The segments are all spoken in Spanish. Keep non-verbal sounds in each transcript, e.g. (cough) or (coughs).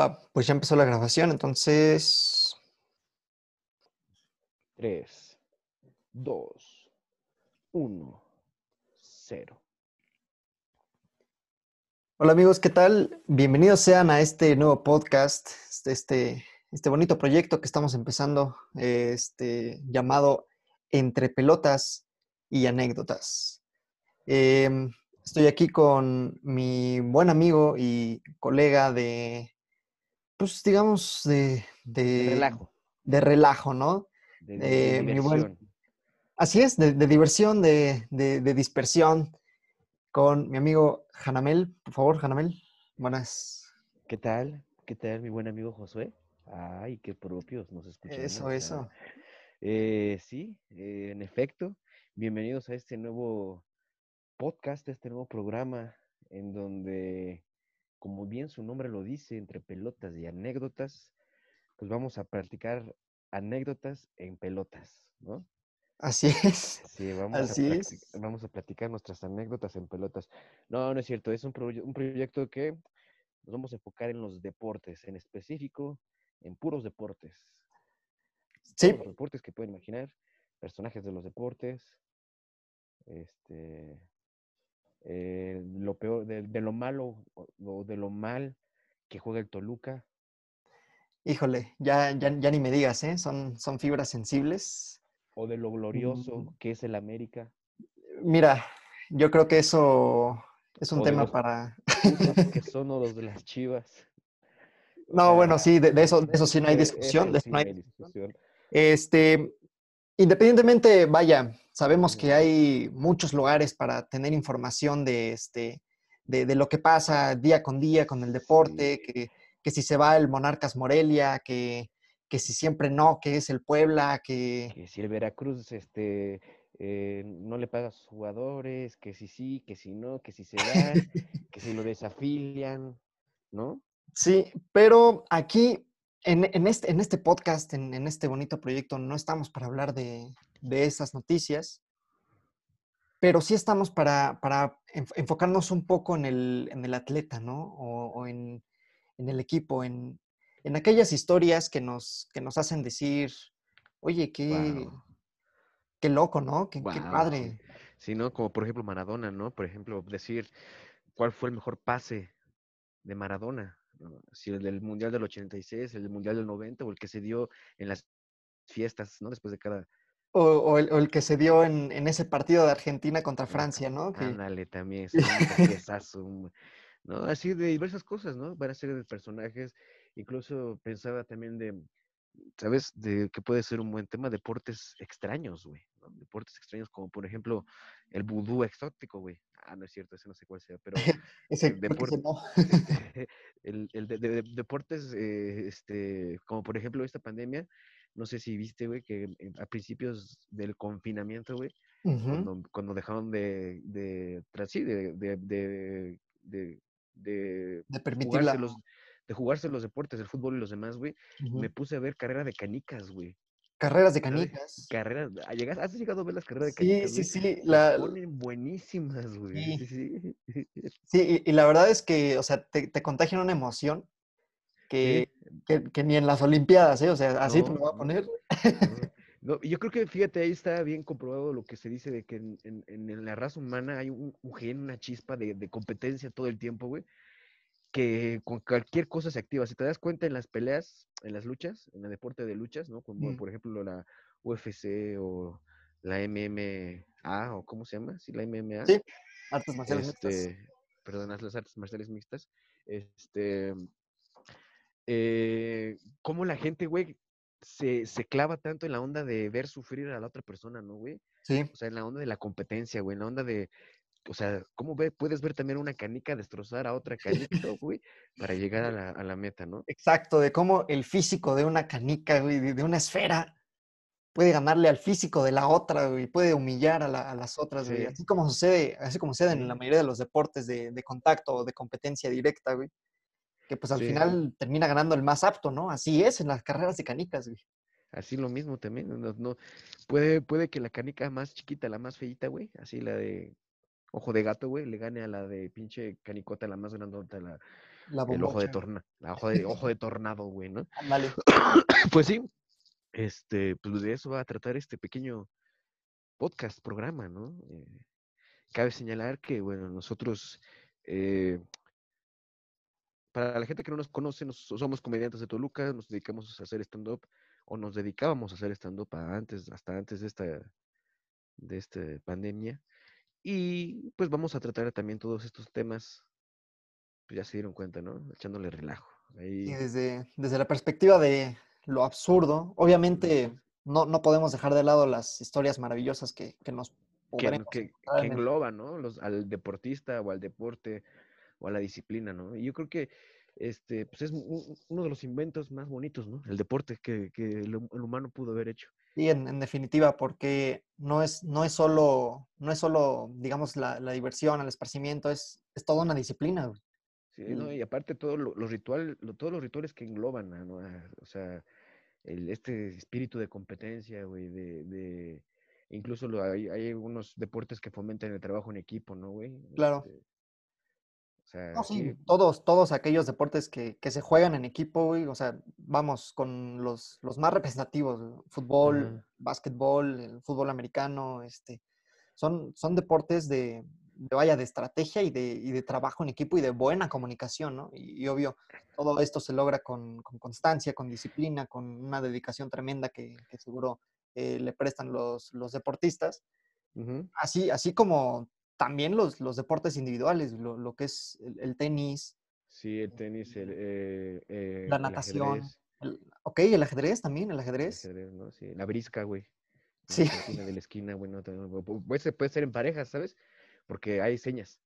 Va, pues ya empezó la grabación, entonces. 3, 2, 1, 0. Hola amigos, ¿qué tal? Bienvenidos sean a este nuevo podcast, este, este, este bonito proyecto que estamos empezando, este, llamado Entre Pelotas y Anécdotas. Em, estoy aquí con mi buen amigo y colega de, pues digamos, de... De relajo. De relajo, ¿no? De, de Eh, diversión. Así es, de, de diversión, de, dispersión, con mi amigo Hanamel. Por favor, Hanamel, buenas. ¿Qué tal? ¿Qué tal, mi buen amigo Josué? Ay, qué propios nos escuchamos. Eso, eso. Eh, sí, eh, en efecto, bienvenidos a este nuevo podcast, a este nuevo programa, en donde, como bien su nombre lo dice, entre pelotas y anécdotas, pues vamos a practicar anécdotas en pelotas, ¿no? Así es. Sí, vamos, Así a es. vamos a platicar nuestras anécdotas en pelotas. No, no es cierto, es un, proye- un proyecto que nos vamos a enfocar en los deportes, en específico, en puros deportes. Sí, los deportes que pueden imaginar, personajes de los deportes, este, eh, lo peor, de, de lo malo o, de lo mal que juega el Toluca. híjole, ya, ya, ya ni me digas, ¿eh? Son, son fibras sensibles. o de lo glorioso Mm. que es el América. Mira, yo creo que eso es un O tema para... (laughs) que son los de las chivas. No, bueno, sí, de, de eso, de eso sí no hay eh, discusión. de eso no hay discusión. Este, independientemente, vaya, sabemos que hay muchos lugares para tener información de, este, de, de lo que pasa día con día con el deporte, que, que si se va el Monarcas Morelia, que, que si siempre no, que es el Puebla, que... que si el Veracruz este, eh, no le paga a sus jugadores, que si sí, que si no, que si se va, (laughs) que si lo desafilian, ¿no? Sí, pero aquí, en, en este, en este podcast, en, en este bonito proyecto, no estamos para hablar de, de esas noticias, pero sí estamos para, para enf- enfocarnos un poco en el, en el atleta, ¿no? O, o en, en el equipo, en, en aquellas historias que nos, que nos hacen decir, oye, qué, qué loco, ¿no? Qué, qué padre. Sí, ¿no? Como por ejemplo Maradona, ¿no? Por ejemplo, decir cuál fue el mejor pase de Maradona, ¿no? Si el del Mundial del 86, el del Mundial del 90 o el que se dio en las fiestas, ¿no? Después de cada... O, o el, o el que se dio en, en ese partido de Argentina contra Ah, Francia, ¿no? Que, Ándale, también, ese pasesazo, un- (laughs) ¿no? Así de diversas cosas, ¿no? Van a ser de personajes, incluso pensaba también de, ¿sabes? De que puede ser un buen tema, deportes extraños, güey, ¿no? Deportes extraños como por ejemplo el vudú exótico, güey. Ah, no es cierto, ese no sé cuál sea, pero (laughs) ese, que no. (laughs) el, el de, de- de- deportes, eh, este, como por ejemplo esta pandemia, no sé si viste, güey, que a principios del confinamiento, güey, cuando, cuando dejaron de, de, sí, de, de, de, de, de De jugarse los, de jugarse los deportes, el fútbol y los demás, güey, me puse a ver carrera de canicas, güey. Carreras de canicas. Carreras, ¿ah, ¿has llegado a ver las carreras de Sí, canicas, sí, güey? sí. Se La, ponen buenísimas, güey. Sí. Sí, sí. sí, y, y la verdad es que, o sea, te, te contagian una emoción que, que, que ni en las Olimpiadas, ¿eh? O sea, así te No, lo voy a poner. No, (laughs) yo creo que, fíjate, ahí está bien comprobado lo que se dice de que en, en- en la raza humana hay un, un gen, una chispa de, de competencia todo el tiempo, güey, que con cualquier cosa se activa. Si te das cuenta en las peleas, en las luchas, en el deporte de luchas, ¿no? Como Mm. por ejemplo la UFC o la MMA, o ¿cómo se llama? Sí, la MMA. Sí, artes marciales mixtas. este, perdón, las artes marciales mixtas. Este, eh, cómo la gente, güey, se, se clava tanto en la onda de ver sufrir a la otra persona, ¿no, güey? Sí, O sea, en la onda de la competencia, güey, en la onda de, o sea, ¿cómo ve, puedes ver también una canica destrozar a otra canica, (laughs) güey, para llegar a la, a la meta, ¿no? exacto, de cómo el físico de una canica, güey, de, de una esfera, puede ganarle al físico de la otra, güey, puede humillar a, la- a las otras, güey. Sí. Así como sucede, así como sucede en la mayoría de los deportes de, de contacto o de competencia directa, güey. Que pues al Sí. final termina ganando el más apto, ¿no? Así es en las carreras de canicas, güey. Así lo mismo también, no, no- puede, puede que la canica más chiquita, la más feita, güey, así la de ojo de gato, güey, le gane a la de pinche canicota, la más grandota, la, La el ojo de, torna, la ojo de, ojo de tornado, güey, ¿no? Ándale. (coughs) Pues sí, este, pues de eso va a tratar este pequeño podcast, programa, ¿no? Eh, cabe señalar que, bueno, nosotros, eh, para la gente que no nos conoce, nos- somos comediantes de Toluca, nos dedicamos a hacer stand-up, o nos dedicábamos a hacer stand-up antes, hasta antes de esta, de esta pandemia. Y pues vamos a tratar también todos estos temas, pues ya se dieron cuenta, ¿no? Echándole relajo. Y Ahí, desde, desde la perspectiva de lo absurdo, obviamente no, no podemos dejar de lado las historias maravillosas que, que nos que, que, encontrar que en el- engloba, ¿no? Los, al deportista o al deporte o a la disciplina, ¿no? Y yo creo que este, pues es uno de los inventos más bonitos, ¿no? El deporte que, que el, hum- el humano pudo haber hecho. Sí, en, en definitiva, porque no es, no es solo, no es solo, digamos, la, la diversión, el esparcimiento, es, es toda una disciplina. güey. Sí, ¿no? Y- aparte todos lo- los rituales, todos los rituales que engloban, ¿no? O sea, el, este espíritu de competencia, güey, de, de incluso lo- hay, hay algunos deportes que fomentan el trabajo en equipo, ¿no, güey? Claro. Este, sea, No, sí, todos, todos aquellos deportes que, que se juegan en equipo, güey, o sea, vamos con los, los más (laughs) representativos, güey, fútbol, Ajá. básquetbol, el fútbol americano, este, son, son deportes de, de, vaya, de estrategia y de, y de trabajo en equipo y de buena comunicación, ¿no? Y, y obvio, todo esto se logra con, con constancia, con disciplina, con una dedicación tremenda que, que seguro eh, le prestan los, los deportistas. Así, así como también los, los deportes individuales, lo, lo que es el, el tenis, Sí, el tenis, el, eh, eh, la natación. el- ok, el ajedrez también, el el ajedrez. ¿no? Sí, la brisca, güey. Sí. La de la esquina, güey, no, puede ser, puede ser en parejas, ¿sabes? Porque hay señas.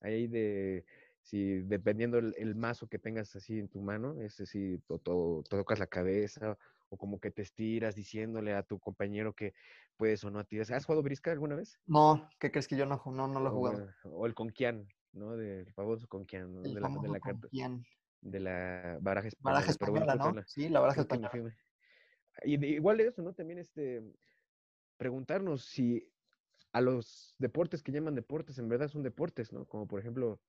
Hay de, si dependiendo el, el mazo que tengas así en tu mano, es si to- to- tocas la cabeza o como que te estiras diciéndole a tu compañero que puedes o no tiras. ¿Has jugado brisca alguna vez? No, ¿qué crees que yo no, no, no lo he jugado? o el conquian, ¿no? Del famoso conquian, ¿no? El De la, de famoso la carta, Conquian. de la baraja española. Baraja bueno, ¿no? Sí, la baraja española. Y de- igual de eso, ¿no? También este, preguntarnos si a los deportes que llaman deportes en verdad son deportes, ¿no? Como por ejemplo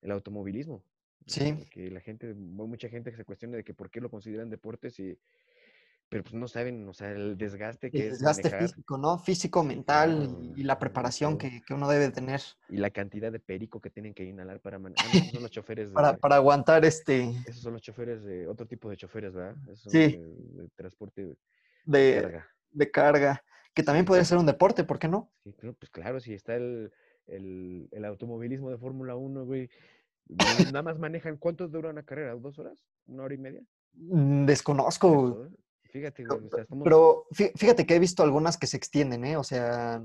el automovilismo. Sí. Que la gente, mucha gente que se cuestiona de que por qué lo consideran deportes y pero pues no saben, o sea, el desgaste que El es desgaste manejar físico, ¿no? Físico, mental y, y la preparación que, que uno debe tener y la cantidad de perico que tienen que inhalar para manejar. esos son los choferes para, de, para aguantar este esos son los choferes de otro tipo de choferes, ¿verdad? Esos Sí. de, de transporte de de, carga. de carga, que también podría ser un deporte, ¿por qué no? Sí, pues claro, si está el, el, el automovilismo de Fórmula 1, güey. Nada más manejan, ¿cuánto dura una carrera? ¿Dos horas? ¿Una hora y media? Mm, Desconozco, güey. Eso, ¿eh? Fíjate, güey, o sea, estamos... pero fí- fíjate que he visto algunas que se extienden, ¿eh? O sea,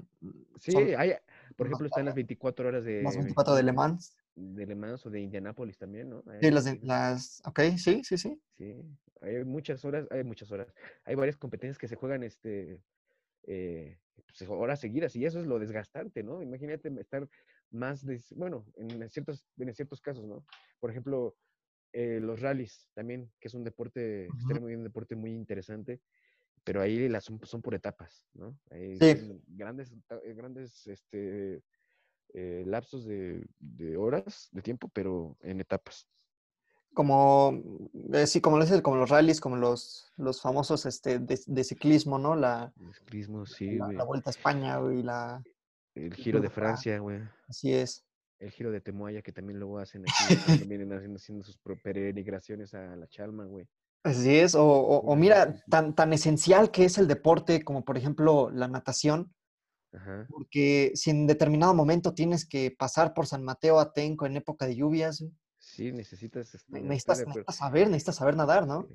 sí, son hay, por ejemplo, están las 24 horas de... las 24 de Le Mans. De Le Mans o de Indianápolis también, ¿no? Hay Sí, las, de- las, ok, sí, sí, sí. Sí, hay muchas horas, hay muchas horas. Hay varias competencias que se juegan, este, eh, pues, horas seguidas y eso es lo desgastante, ¿no? Imagínate estar más, de, bueno, en ciertos, en ciertos casos, ¿no? Por ejemplo, eh, los rallies también, que es un deporte Ujú. extremo y un deporte muy interesante, pero ahí las son, son por etapas, ¿no? Ahí Sí. grandes, eh, grandes, este, eh, lapsos de, de horas de tiempo, pero en etapas. Como, eh, sí, como lo dices, como los rallies, como los, los famosos este, de, de ciclismo, ¿no? La, El ciclismo, sí, la, Vuelta a España, güey, la, El Giro de Francia, güey. así es. El Giro de Temoaya, que también luego hacen aquí, cuando vienen haciendo, haciendo sus peregrinaciones a la Chalma, güey. Así es, o, o- mira, tan, tan esencial que es el deporte como por ejemplo la natación, Ajá. porque si en determinado momento tienes que pasar por San Mateo Atenco en época de lluvias, güey, Sí, necesitas, este, necesitas, de acuerdo. necesitas saber, necesitas saber nadar, ¿no?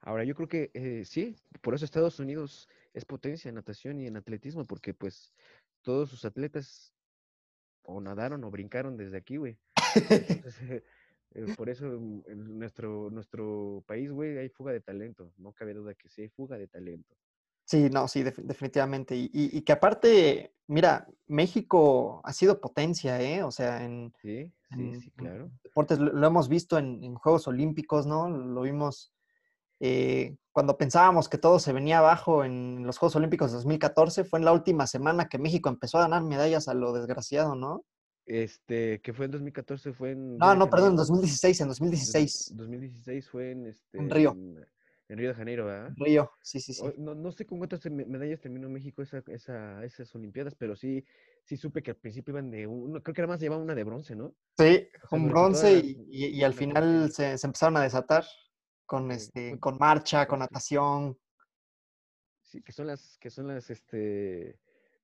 Ahora, yo creo que eh, sí, por eso Estados Unidos es potencia en natación y en atletismo, porque pues todos sus atletas o nadaron o brincaron desde aquí, güey. (laughs) Entonces, eh, eh, por eso mm, en nuestro, nuestro país, güey, hay fuga de talento. No cabe duda que sí hay fuga de talento. Sí, no, sí, defi- definitivamente. Y, y- y que aparte, mira, México ha sido potencia, ¿eh? O sea, en, Sí, sí, en- sí, claro. deportes, lo, lo hemos visto en, en Juegos Olímpicos, ¿no? Lo vimos eh, cuando pensábamos que todo se venía abajo en los Juegos Olímpicos de 2014, fue en la última semana que México empezó a ganar medallas a lo desgraciado, ¿no? Este, que fue en 2014, fue en... No, no, perdón, en Janeiro. 2016, en Dos- 2016. 2016 fue en este... En Río. En, en Río de Janeiro, ¿verdad? Río, sí, sí, sí. No, no sé con cuántas me- medallas terminó México esa, esa, esas Olimpiadas, pero sí, sí supe que al principio iban de uno, creo que nada más llevaban una de bronce, ¿no? Sí, con bronce toda y, y- y al final se empezaron a desatar con, este, con marcha, con natación. Sí, que son las, que son las, este,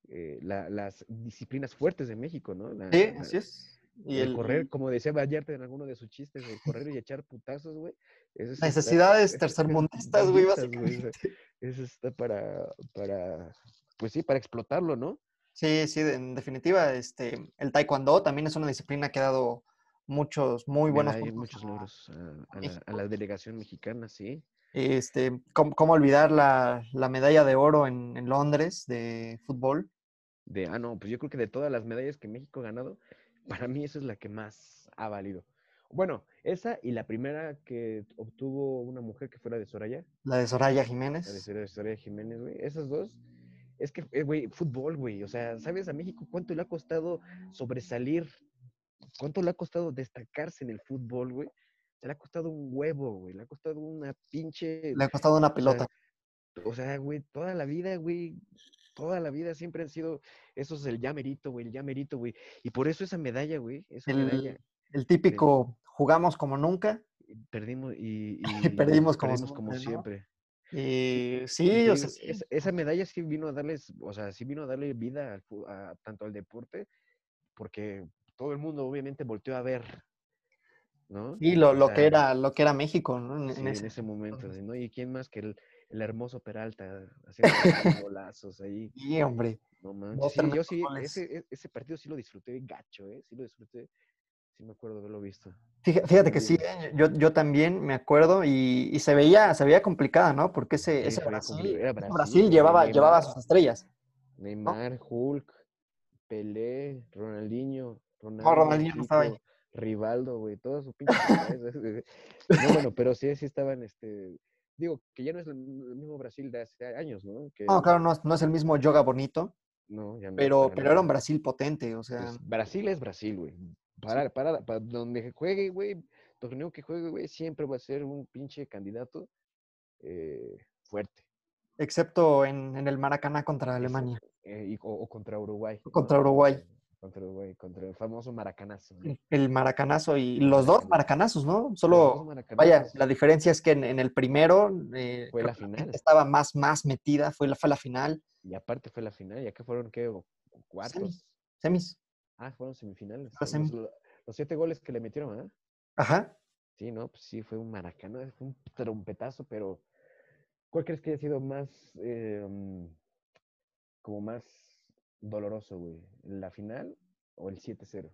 eh, la- las disciplinas fuertes de México, ¿no? La- Sí, la- así es. Y el, el, correr, como decía Vallarta en alguno de sus chistes, el correr y (laughs) echar putazos, güey. está- necesidades tercermundistas, güey, básicamente. (laughs) Eso está para, para, pues sí, para explotarlo, ¿no? Sí, sí, en definitiva, este, el taekwondo también es una disciplina que ha dado muchos, muy buenos muchos logros a, a la, a la delegación mexicana, sí. Este, ¿cómo, cómo olvidar la, la medalla de oro en, en Londres de fútbol? De, ah, no, pues yo creo que de todas las medallas que México ha ganado, para mí esa es la que más ha valido. Bueno, esa y la primera que obtuvo una mujer que fuera de Soraya, La de Soraya la de Jiménez. Soraya, Soraya Jiménez, güey. Esas dos, es que, eh, güey, fútbol, güey. O sea, ¿sabes a México cuánto le ha costado sobresalir? ¿Cuánto le ha costado destacarse en el fútbol, güey? Le ha costado un huevo, güey. Le ha costado una pinche Le ha costado una pelota. O sea, güey, toda la vida, güey, toda la vida siempre han sido esos el ya merito, güey, el ya merito, güey. Y por eso esa medalla, güey, esa medalla, El, el típico jugamos como nunca. perdimos y, (laughs) Y perdimos como perdimos como siempre, ¿no? siempre. Y sí, o sea, sí. esa, esa medalla sí vino a darles, o sea, sí vino a darle vida fu- a- tanto al deporte, porque todo el mundo obviamente volteó a ver, ¿no? Sí, lo, O lo que era, lo que era México, ¿no? En, en Sí, en ese ese momento. ¿no? Y quién más que el, el hermoso Peralta haciendo (laughs) golazos ahí. Sí, hombre. No manches. Sí, yo sí, ese, e- ese partido sí lo disfruté gacho, ¿eh? Sí lo disfruté. Sí me acuerdo de haberlo visto. Fíjate, que sí, ¿eh? yo, yo también me acuerdo y, y se veía, se veía complicada, ¿no? Porque ese, Sí, ese Brasil, Brasil, llevaba, llevaba sus estrellas. Neymar, Hulk, Pelé, Ronaldinho, No, Ronaldo, Ronaldinho no estaba ahí. Chico, Rivaldo, güey, pinches cabezas, güey. No, bueno, pero sí, sí estaban, este, digo, que ya no es el mismo Brasil de hace años, ¿no? Que, No, claro, no, es- no es el mismo Yoga Bonito, no, ya no, pero, pero era un. Brasil potente, o sea, Pues, Brasil es Brasil, güey. Para, para, para donde juegue, güey, torneo que juegue, güey, siempre va a ser un pinche candidato eh, fuerte. excepto en, en el Maracaná contra Alemania, eh, y- o, o contra Uruguay. O contra Uruguay. Eh, Contra Uruguay, contra el famoso maracanazo. ¿no? el, Maracanazo y los dos Maracanazo. Maracanazos, ¿no? Solo, vaya, maracanazos. la diferencia es que en, en el primero eh, Fue la que final. estaba más, más metida, fue la, fue la final, Y aparte fue la final. ¿Y acá fueron qué? ¿O- ¿Cuartos? semis. Ah, fueron semifinales. La Los, siete goles que le metieron, ¿ah? Ajá. Sí, no, pues sí, fue un maracano, fue un trompetazo, pero ¿cuál crees que haya sido más, eh, mm, como más doloroso, güey? ¿La final o el 7-0?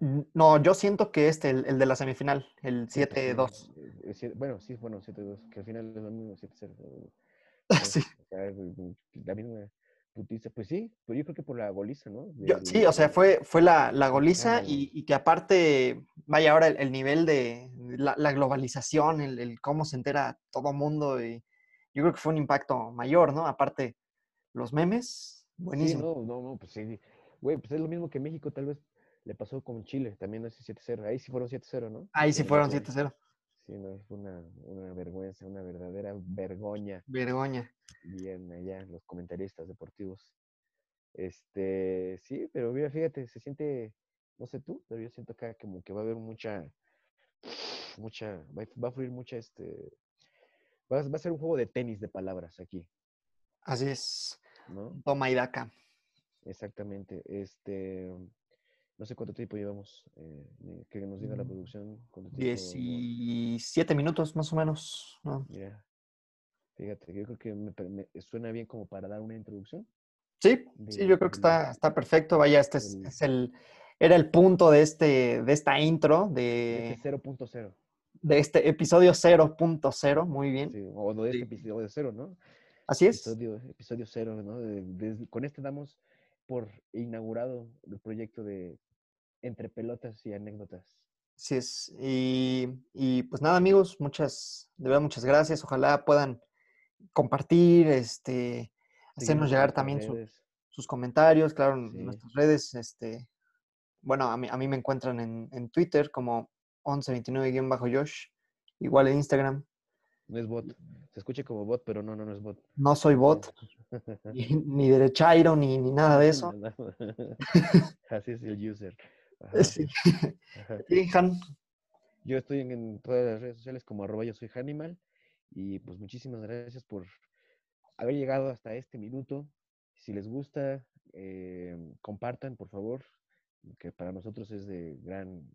Mm, No, yo siento que este, el, el de la semifinal, el Sí, pues sí, 7-2. eh, eh, bueno, sí, bueno, 7-2, que al final es lo mismo 7-0. ¿no? (laughs) Sí. O sea, la misma putiza. Pues sí, pero yo creo que por la goliza, ¿no? Yo- sí, o sea, fue, fue la, la goliza y, y que aparte, vaya ahora el, el nivel de la, la globalización, el, el cómo se entera todo mundo, y yo creo que fue un impacto mayor, ¿no? Aparte, los memes, Sí, buenísimo. no, no, no, pues sí. Güey, pues es lo mismo que México tal vez le pasó con Chile, también ese 7-0. Ahí sí fueron 7-0, ¿no? Ahí sí fueron Brasil. 7-0. Sí, no, fue una, una vergüenza, una verdadera vergoña. Vergoña. Bien allá, los comentaristas deportivos. Este, sí, pero mira, fíjate, se siente, no sé tú, pero yo siento acá como que va a haber mucha, mucha, va, a- fluir mucha, este, va a ser un juego de tenis de palabras aquí, Así es. ¿No? Toma y daca. Exactamente. Este, no sé cuánto tiempo llevamos, eh, que nos diga la Mm, producción. 17 minutos más o menos. ¿no? Fíjate, yo creo que me, suena bien como para dar una introducción. Sí, sí, yo creo que está, está perfecto. Vaya, este es, el, era el punto de, este, de esta intro, de de, Este 0.0, de este episodio 0.0. Muy bien. sí, o de este Sí. episodio cero, ¿no? Así es. Episodio, episodio cero, ¿no? De- con este damos por inaugurado el proyecto de Entre Pelotas y Anécdotas. Así es. Y, y, pues nada, amigos, muchas, de verdad, muchas gracias. Ojalá puedan compartir, este, hacernos llegar también su- sus comentarios, claro, en Sí. nuestras redes, este, bueno, a mí, a mí me encuentran en, en Twitter como 1129-Josh, igual en Instagram. No es bot. Se escucha como bot, pero no, no, no es bot. No soy bot, (laughs) ni, ni derechairo, ni, ni nada de eso. (laughs) Así es el user. Sí. (laughs) Han, Yo estoy en, en todas las redes sociales como arroba yo soy Hanimal. Y pues muchísimas gracias por haber llegado hasta este minuto. Si les gusta, eh, compartan, por favor, que para nosotros es de gran,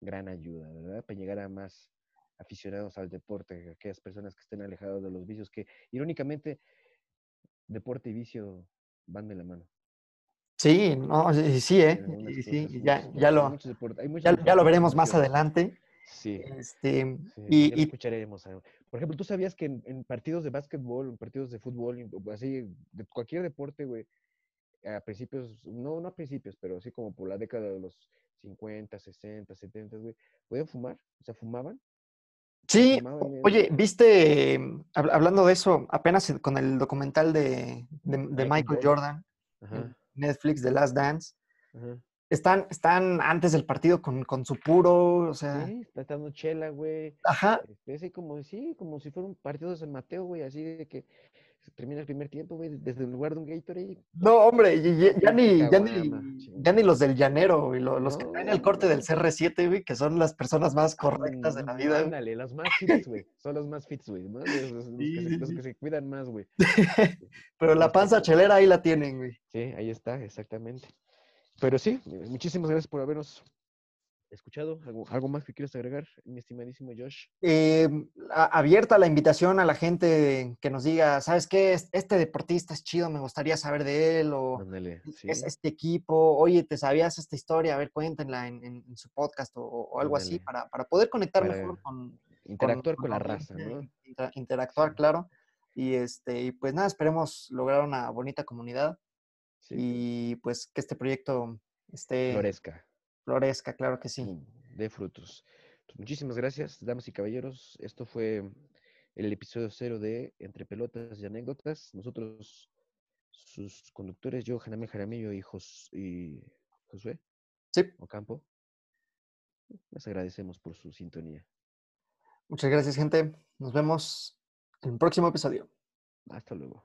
gran ayuda, ¿verdad? Para llegar a más aficionados al deporte, aquellas personas que estén alejadas de los vicios, que irónicamente deporte y vicio van de la mano. Sí, no, sí, sí, ¿eh? Sí, sí, ya, lo, ya, ya veremos más adelante. Sí. Este, Sí, y, ya lo escucharemos. Por ejemplo, ¿tú sabías que en, en partidos de básquetbol, en partidos de fútbol, así, de cualquier deporte, güey, a principios, no, no a principios, pero así como por la década de los 50, 60, 70, güey, podían fumar? O sea, fumaban. Sí, oye, viste, hab- hablando de eso, apenas en- con el documental de, de- de Michael Jordan. Ajá, Netflix, The Last Dance, ajá. están, están antes del partido con, con su puro, o sea, Sí, está dando chela, güey. ajá, Este, así como, sí, como si fuera un partido de San Mateo, güey, así de que termina el primer tiempo, güey, desde el lugar de un Gatorade. No, hombre, ya, ni, ya, ni, ya ni los del llanero, güey, lo- los que No, traen el corte del no. CR7, güey, que son las personas más correctas de la vida. Ándale, los más fits, güey. Son los más fits, güey. ¿no? Los, los- los Sí, que, se, los que cuidan más, güey. (laughs) Pero la panza chelera ahí la tienen, güey. Sí, ahí está, exactamente. Pero sí, muchísimas gracias por habernos escuchado. ¿Algo, algo más que quieras agregar, mi estimadísimo Josh? Eh, a- abierta la invitación a la gente que nos diga, ¿sabes qué? Es- Este deportista es chido, me gustaría saber de él, o es- sí. es este equipo, oye, ¿te sabías esta historia? A ver, cuéntenla en, en- en su podcast o, o algo así, para, para poder conectar Para mejor con, Interactuar con con la la raza, ¿no? inter- interactuar, Sí. claro. Y este, y pues nada, esperemos lograr una bonita comunidad Sí. y pues que este proyecto esté Florezca. Florezca, claro que sí. mm, de frutos. Pues muchísimas gracias, damas y caballeros. Esto fue el episodio cero de Entre Pelotas y Anécdotas. Nosotros, sus conductores, yo, Janame Jaramillo y, Jos- y Josué Sí, Ocampo, les agradecemos por su sintonía. muchas gracias, gente. Nos vemos en el próximo episodio. Hasta luego.